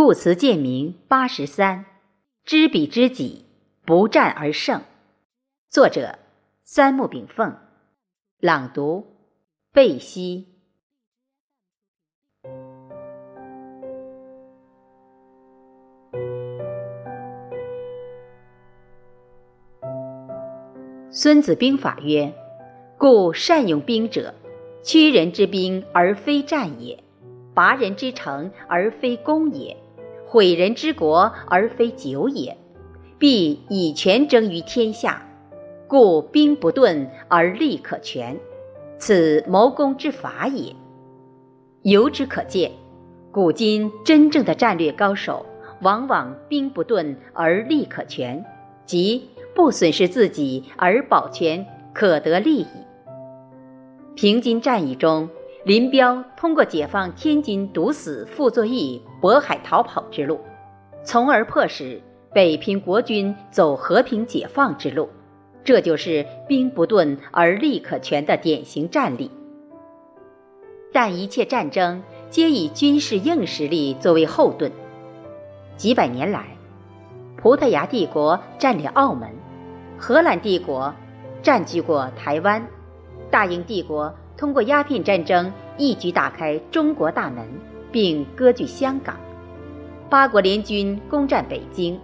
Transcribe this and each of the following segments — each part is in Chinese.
故辞建明八十三，知彼知己，不战而胜。作者：三木炳凤。朗读：贝西。孙子兵法曰：“故善用兵者，屈人之兵而非战也，拔人之城而非攻也。”毁人之国而非久也，必以权争于天下，故兵不顿而利可全，此谋攻之法也。由之可见，古今真正的战略高手，往往兵不顿而利可全，即不损失自己而保全可得利益。平津战役中。林彪通过解放天津堵死傅作义渤海逃跑之路，从而迫使北平国军走和平解放之路，这就是兵不顿而利可全的典型战例。但一切战争皆以军事硬实力作为后盾。几百年来，葡萄牙帝国占领澳门，荷兰帝国占据过台湾，大英帝国。通过鸦片战争一举打开中国大门，并割据香港；八国联军攻占北京。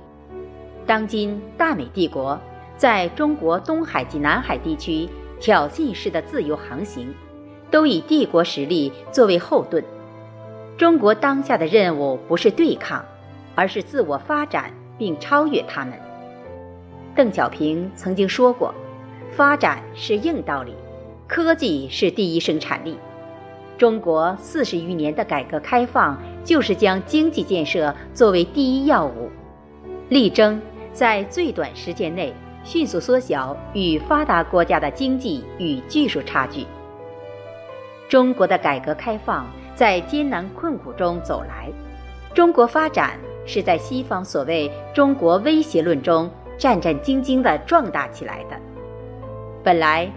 当今大美帝国在中国东海及南海地区挑衅式的自由航行，都以帝国实力作为后盾。中国当下的任务不是对抗，而是自我发展并超越他们。邓小平曾经说过：“发展是硬道理。”科技是第一生产力。中国四十余年的改革开放，就是将经济建设作为第一要务，力争在最短时间内迅速缩小与发达国家的经济与技术差距。中国的改革开放在艰难困苦中走来，中国发展是在西方所谓“中国威胁论”中战战兢兢地壮大起来的。本来。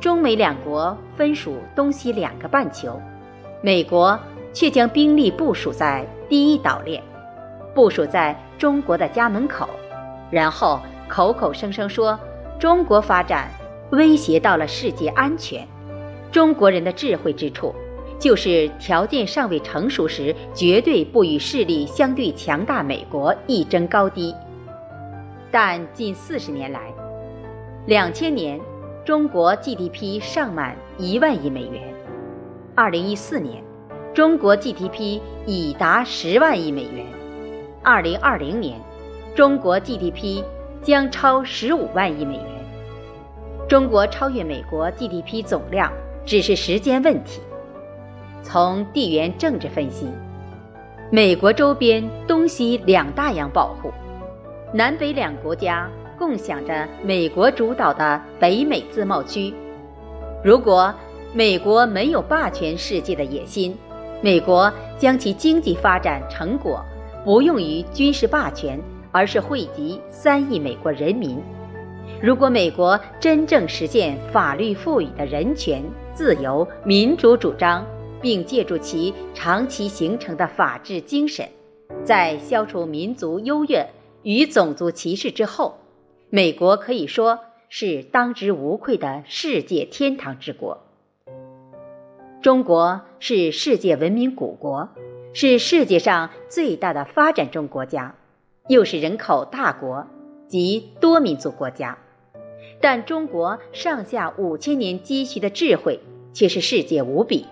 中美两国分属东西两个半球，美国却将兵力部署在第一岛链，部署在中国的家门口，然后口口声声说中国发展威胁到了世界安全。中国人的智慧之处，就是条件尚未成熟时，绝对不与势力相对强大美国一争高低。但近四十年来，两千年。中国 GDP 上满一万亿美元，二零一四年，中国 GDP 已达十万亿美元，二零二零年，中国 GDP 将超十五万亿美元。中国超越美国 GDP 总量只是时间问题。从地缘政治分析，美国周边东西两大洋保护，南北两国家。共享着美国主导的北美自贸区。如果美国没有霸权世界的野心，美国将其经济发展成果不用于军事霸权，而是惠及三亿美国人民。如果美国真正实现法律赋予的人权、自由、民主主张，并借助其长期形成的法治精神，在消除民族优越与种族歧视之后。美国可以说是当之无愧的世界天堂之国。中国是世界文明古国，是世界上最大的发展中国家，又是人口大国及多民族国家。但中国上下五千年积蓄的智慧却是世界无比。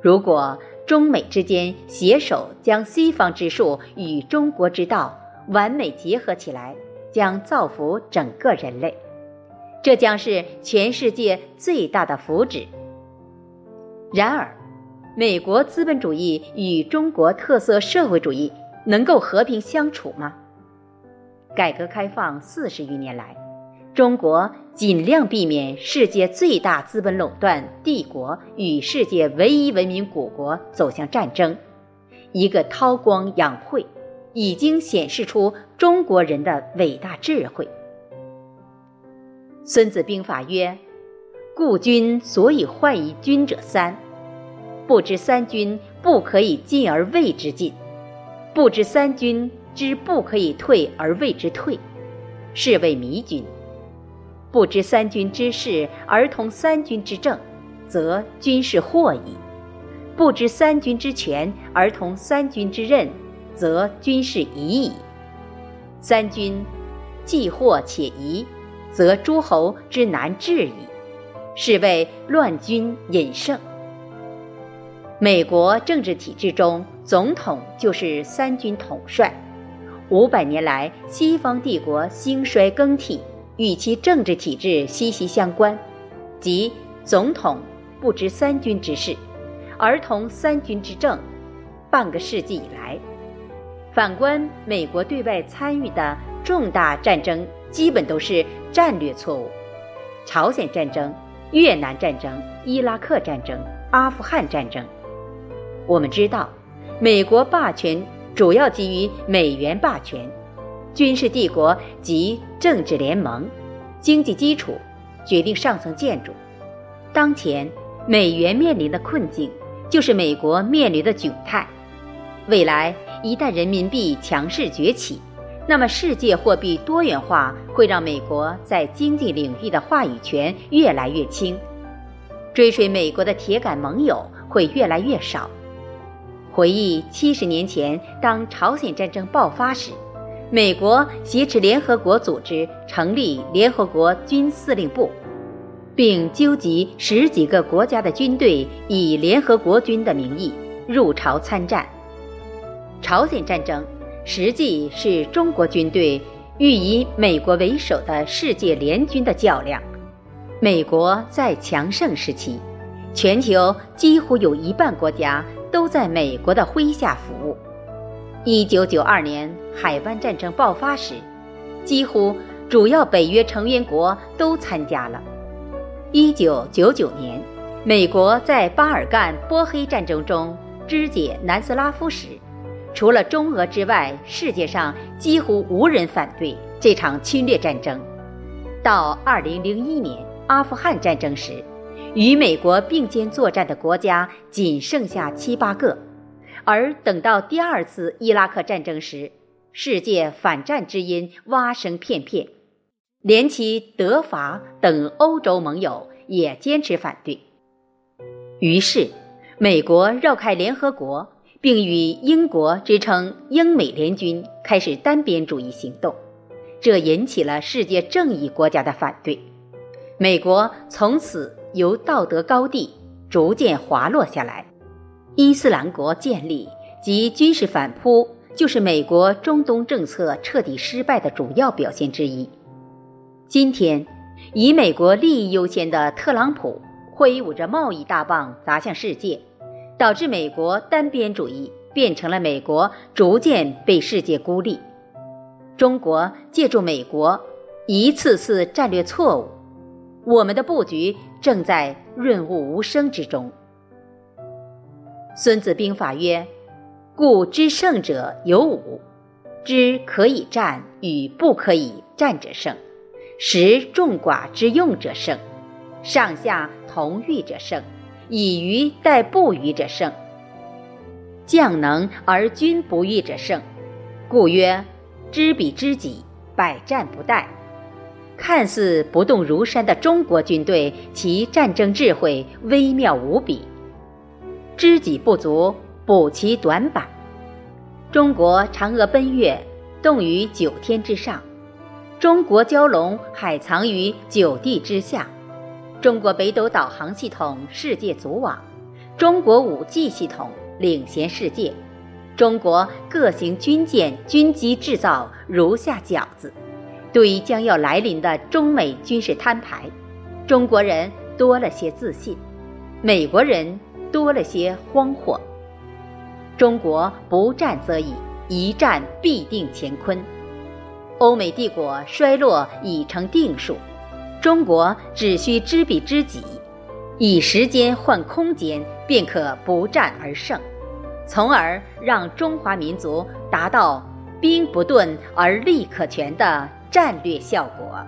如果中美之间携手将西方之术与中国之道完美结合起来。将造福整个人类，这将是全世界最大的福祉。然而，美国资本主义与中国特色社会主义能够和平相处吗？改革开放四十余年来，中国尽量避免世界最大资本垄断帝国与世界唯一文明古国走向战争，一个韬光养晦。已经显示出中国人的伟大智慧。《孙子兵法》曰：“故君所以患于军者三，不知三军不可以进而谓之进。不知三军之不可以退而谓之退，是谓迷军；不知三军之事而同三军之政，则军事惑矣；不知三军之权而同三军之任，则军事疑矣。三军既惑且疑，则诸侯之难治矣。是谓乱军引胜。美国政治体制中，总统就是三军统帅。五百年来，西方帝国兴衰更替与其政治体制息息相关，即总统不知三军之事，而同三军之政。半个世纪以来，反观美国对外参与的重大战争，基本都是战略错误。朝鲜战争。越南战争、伊拉克战争、阿富汗战争，我们知道，美国霸权主要基于美元霸权、军事帝国及政治联盟，经济基础决定上层建筑。当前美元面临的困境，就是美国面临的窘态。未来一旦人民币强势崛起，那么，世界货币多元化会让美国在经济领域的话语权越来越轻，追随美国的铁杆盟友会越来越少。回忆七十年前，当朝鲜战争爆发时，美国挟持联合国组织成立联合国军司令部，并纠集十几个国家的军队，以联合国军的名义入朝参战。朝鲜战争。实际是中国军队欲以美国为首的世界联军的较量。美国在强盛时期，全球几乎有一半国家都在美国的麾下服务。一九九二年海湾战争爆发时，几乎主要北约成员国都参加了。一九九九年，美国在巴尔干波黑战争中肢解南斯拉夫时。除了中俄之外，世界上几乎无人反对这场侵略战争。到2001年阿富汗战争时，与美国并肩作战的国家仅剩下七八个；而等到第二次伊拉克战争时，世界反战之音蛙声片片，连其德法等欧洲盟友也坚持反对。于是，美国绕开联合国。并与英国支撑英美联军开始单边主义行动，这引起了世界正义国家的反对。美国从此由道德高地逐渐滑落下来。伊斯兰国建立及军事反扑，就是美国中东政策彻底失败的主要表现之一。今天，以美国利益优先的特朗普挥舞着贸易大棒砸向世界。导致美国单边主义变成了美国逐渐被世界孤立。中国借助美国一次次战略错误，我们的布局正在润物无声之中。孙子兵法曰：“故知胜者有五，知可以战与不可以战者胜，识众寡之用者胜，上下同欲者胜。”以愚待不愚者胜，将能而君不欲者胜。故曰：知彼知己，百战不殆。看似不动如山的中国军队，其战争智慧微妙无比。知己不足，补其短板。中国嫦娥奔月，动于九天之上；中国蛟龙海藏于九地之下。中国北斗导航系统世界组网，中国五 G 系统领先世界，中国各型军舰军机制造如下饺子。对于将要来临的中美军事摊牌，中国人多了些自信，美国人多了些慌惑。中国不战则已，一战必定乾坤。欧美帝国衰落已成定数。中国只需知彼知己，以时间换空间，便可不战而胜，从而让中华民族达到兵不顿而力可全的战略效果。